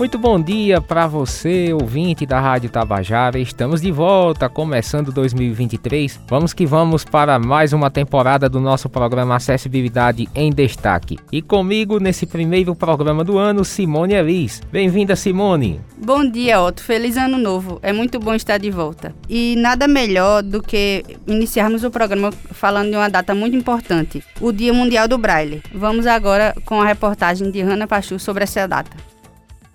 Muito bom dia para você, ouvinte da Rádio Tabajara. Estamos de volta, começando 2023. Vamos que vamos para mais uma temporada do nosso programa Acessibilidade em Destaque. E comigo nesse primeiro programa do ano, Simone Elis. Bem-vinda, Simone. Bom dia, Otto. Feliz ano novo. É muito bom estar de volta. E nada melhor do que iniciarmos o programa falando de uma data muito importante, o Dia Mundial do Braille. Vamos agora com a reportagem de Hanna Pachu sobre essa data.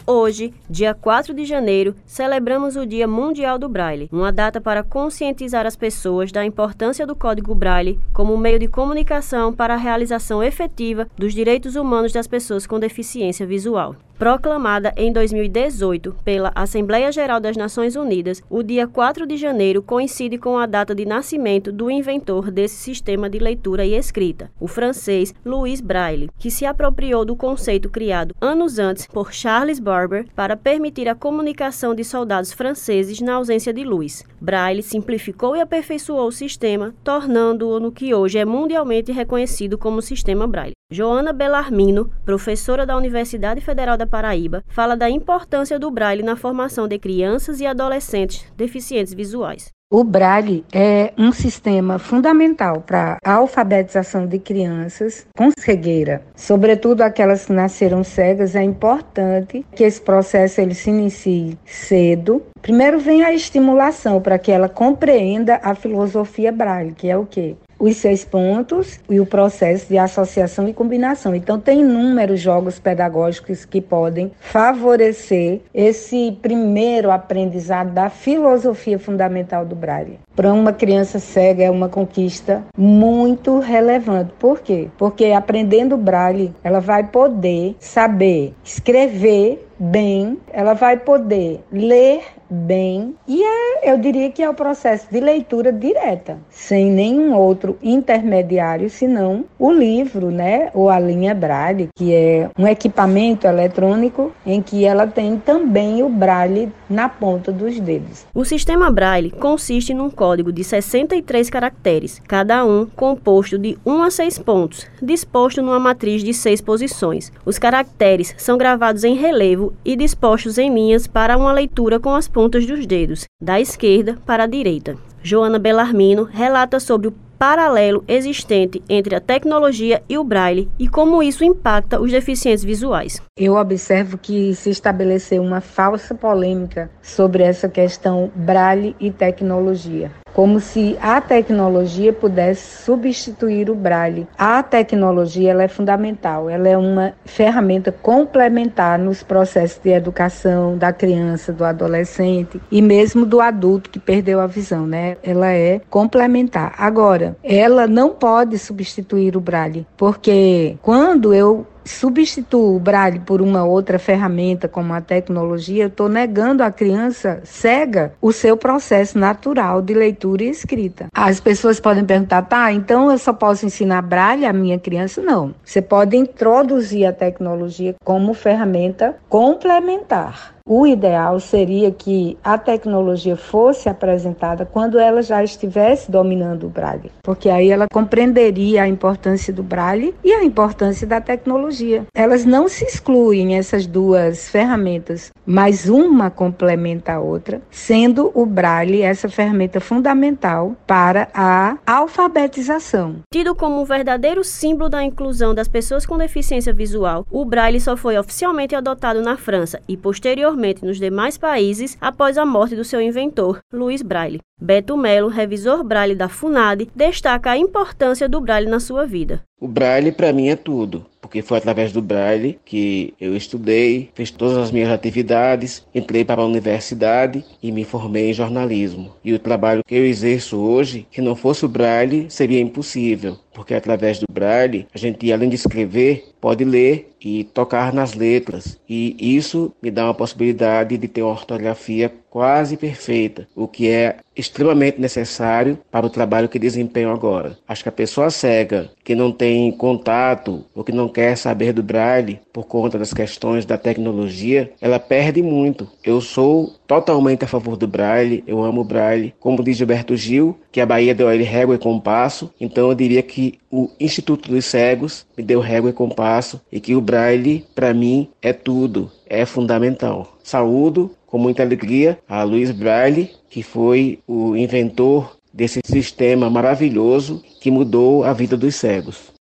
Hoje, dia 4 de janeiro, celebramos o Dia Mundial do Braille, uma data para conscientizar as pessoas da importância do Código Braille como meio de comunicação para a realização efetiva dos direitos humanos das pessoas com deficiência visual. Proclamada em 2018 pela Assembleia Geral das Nações Unidas, o dia 4 de janeiro coincide com a data de nascimento do inventor desse sistema de leitura e escrita, o francês Louis Braille, que se apropriou do conceito criado anos antes por Charles Barber para permitir a comunicação de soldados franceses na ausência de luz. Braille simplificou e aperfeiçoou o sistema, tornando-o no que hoje é mundialmente reconhecido como sistema Braille. Joana Belarmino, professora da Universidade Federal da Paraíba, fala da importância do braille na formação de crianças e adolescentes deficientes visuais. O Braille é um sistema fundamental para a alfabetização de crianças com cegueira, sobretudo aquelas que nasceram cegas. É importante que esse processo ele se inicie cedo. Primeiro vem a estimulação para que ela compreenda a filosofia Braille, que é o quê? Os seis pontos e o processo de associação e combinação. Então, tem inúmeros jogos pedagógicos que podem favorecer esse primeiro aprendizado da filosofia fundamental do Braille. Para uma criança cega é uma conquista muito relevante. Por quê? Porque aprendendo Braille, ela vai poder saber escrever bem, ela vai poder ler bem e é, eu diria que é o processo de leitura direta, sem nenhum outro intermediário senão o livro, né, ou a linha Braille, que é um equipamento eletrônico em que ela tem também o Braille na ponta dos dedos. O sistema Braille consiste num código de 63 caracteres, cada um composto de 1 a 6 pontos, disposto numa matriz de 6 posições. Os caracteres são gravados em relevo e dispostos em linhas para uma leitura com as pontas dos dedos, da esquerda para a direita. Joana Bellarmino relata sobre o paralelo existente entre a tecnologia e o braille e como isso impacta os deficientes visuais. Eu observo que se estabeleceu uma falsa polêmica sobre essa questão braille e tecnologia como se a tecnologia pudesse substituir o braille. A tecnologia ela é fundamental, ela é uma ferramenta complementar nos processos de educação da criança, do adolescente e mesmo do adulto que perdeu a visão, né? Ela é complementar. Agora, ela não pode substituir o braille, porque quando eu substituo o braille por uma outra ferramenta como a tecnologia, eu estou negando à criança cega o seu processo natural de leitura e escrita. As pessoas podem perguntar, tá, então eu só posso ensinar braille à minha criança? Não. Você pode introduzir a tecnologia como ferramenta complementar. O ideal seria que a tecnologia fosse apresentada quando ela já estivesse dominando o braille, porque aí ela compreenderia a importância do braille e a importância da tecnologia. Elas não se excluem essas duas ferramentas, mas uma complementa a outra, sendo o braille essa ferramenta fundamental para a alfabetização. Tido como um verdadeiro símbolo da inclusão das pessoas com deficiência visual, o braille só foi oficialmente adotado na França e posteriormente nos demais países após a morte do seu inventor, Luiz Braille. Beto Melo, revisor Braille da FUNAD, destaca a importância do Braille na sua vida. O Braille para mim é tudo, porque foi através do Braille que eu estudei, fiz todas as minhas atividades, entrei para a universidade e me formei em jornalismo. E o trabalho que eu exerço hoje, que não fosse o Braille, seria impossível, porque através do Braille a gente, além de escrever, pode ler e tocar nas letras. E isso me dá uma possibilidade de ter uma ortografia quase perfeita, o que é extremamente necessário para o trabalho que desempenho agora. Acho que a pessoa cega que não tem contato ou que não quer saber do braille por conta das questões da tecnologia, ela perde muito. Eu sou totalmente a favor do braille, eu amo o braille. Como diz Gilberto Gil, que a Bahia deu ele régua e compasso, então eu diria que o Instituto dos Cegos me deu régua e compasso e que o braille, para mim, é tudo, é fundamental. Saúdo com muita alegria a Luiz Braille, que foi o inventor desse sistema maravilhoso que mudou a vida dos cegos.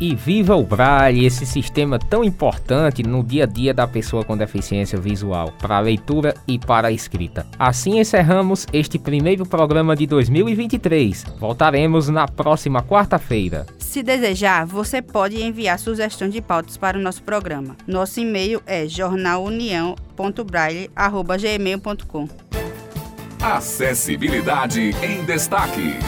E viva o Braille, esse sistema tão importante no dia a dia da pessoa com deficiência visual, para a leitura e para a escrita. Assim encerramos este primeiro programa de 2023. Voltaremos na próxima quarta-feira. Se desejar, você pode enviar sugestões de pautas para o nosso programa. Nosso e-mail é jornalunião.braille.gmail.com Acessibilidade em Destaque.